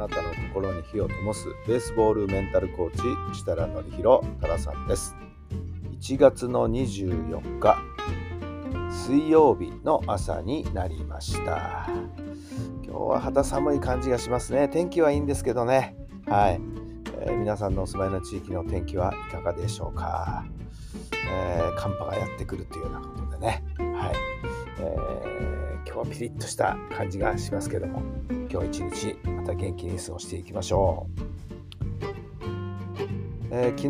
なたの心に火を灯すベースボールメンタルコーチ設楽範弘太良さんです。1月の24日水曜日の朝になりました。今日は肌寒い感じがしますね。天気はいいんですけどね。はい、えー皆さんのお住まいの地域の天気はいかがでしょうか、えー寒波がやってくるというようなことでね。はい、えー今日はピリッとした感じがしますけども。今日一日また元気に過ごしていきましょう、えー昨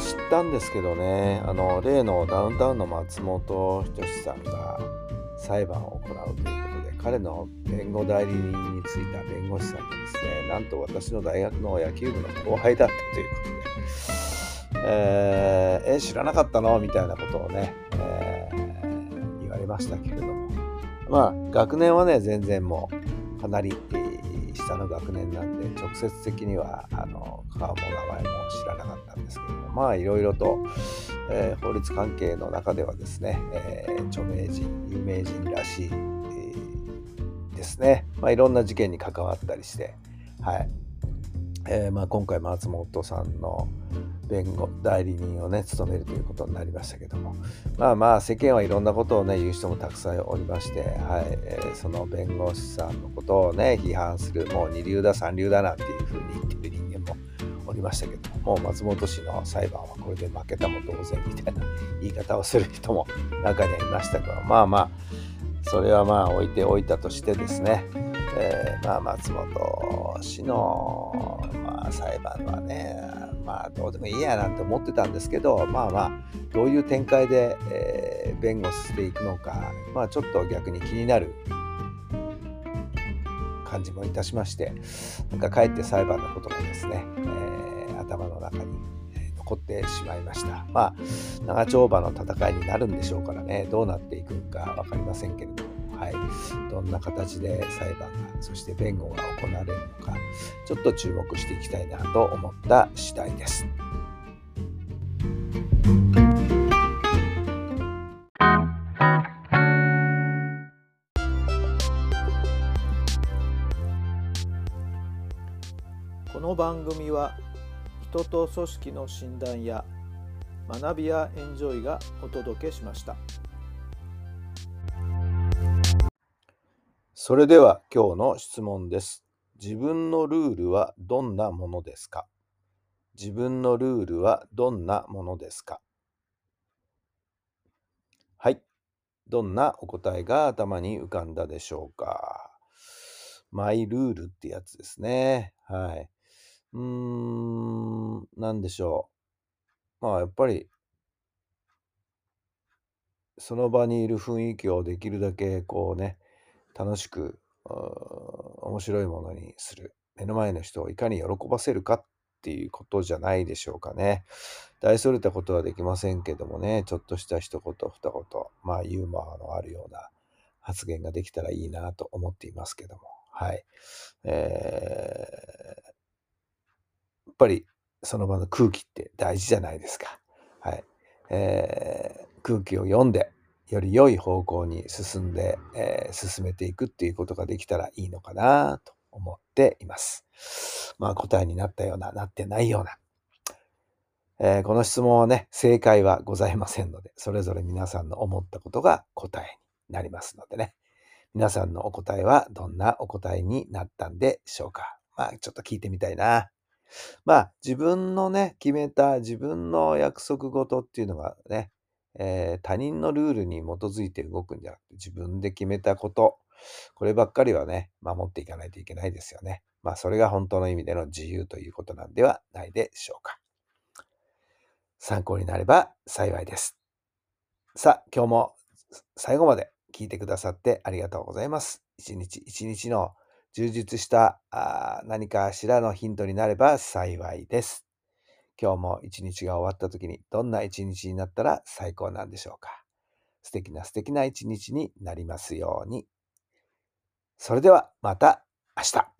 日知ったんですけどねあの例のダウンタウンの松本人志さんが裁判を行うということで彼の弁護代理人についた弁護士さんがですねなんと私の大学の野球部の後輩だったということで、えーえ知らなかったのみたいなことをね、えー言われましたけれども。まあ学年はね全然もうかなり、えー下の学年なんで直接的にはあの顔も名前も知らなかったんですけどもまあいろいろと、えー法律関係の中ではですね、えー著名人有名人らしい、えーですね。まあいろんな事件に関わったりしてはい、えーまあ、今回松本さんの弁護代理人をね務めるということになりましたけども。まあまあ世間はいろんなことをね言う人もたくさんおりまして、はいえーその弁護士さんのことをね批判するもう二流だ三流だなんていうふうに言ってる人間もおりましたけどもう松本氏の裁判はこれで負けたも同然みたいな言い方をする人も中にはいましたけどまあまあそれはまあ置いておいたとしてですね、えーまあ松本氏の、まあ、裁判はねまあどうでもいいやなんて思ってたんですけどまあまあどういう展開で、えー弁護していくのかまあちょっと逆に気になる感じもいたしましてなんかかえって裁判のことがですね、えー頭の中にえー残ってしまいました。まあ長丁場の戦いになるんでしょうからねどうなっていくか分かりませんけれども。はいどんな形で裁判がそして弁護が行われるのかちょっと注目していきたいなと思った次第です。この番組は人と組織の診断や学びやエンジョイがお届けしましたそれでは今日の質問です。自分のルールはどんなものですか？自分のルールはどんなものですか？はい。どんなお答えが頭に浮かんだでしょうか？マイルールってやつですね。はい。うーん、なんでしょう。まあ、やっぱり、その場にいる雰囲気をできるだけ、こうね、楽しく、面白いものにする。目の前の人をいかに喜ばせるかっていうことじゃないでしょうかね。大それたことはできませんけどもね、ちょっとした一言、二言、まあ、ユーモアのあるような発言ができたらいいなと思っていますけども。はい。えーやっぱりその場の空気って大事じゃないですか。はい。えー空気を読んで、より良い方向に進んで、えー進めていくっていうことができたらいいのかなと思っています。まあ答えになったような、なってないような。えーこの質問はね、正解はございませんので、それぞれ皆さんの思ったことが答えになりますのでね。皆さんのお答えはどんなお答えになったんでしょうか。まあちょっと聞いてみたいな。まあ自分のね、決めた自分の約束事っていうのがね、えー他人のルールに基づいて動くんじゃなくて自分で決めたこと、こればっかりはね、守っていかないといけないですよね。まあそれが本当の意味での自由ということなんではないでしょうか。参考になれば幸いです。さあ、今日も最後まで聞いてくださってありがとうございます。一日一日の充実したあ何かしらのヒントになれば幸いです。今日も一日が終わった時にどんな一日になったら最高なんでしょうか？素敵な素敵な一日になりますように。それではまた明日。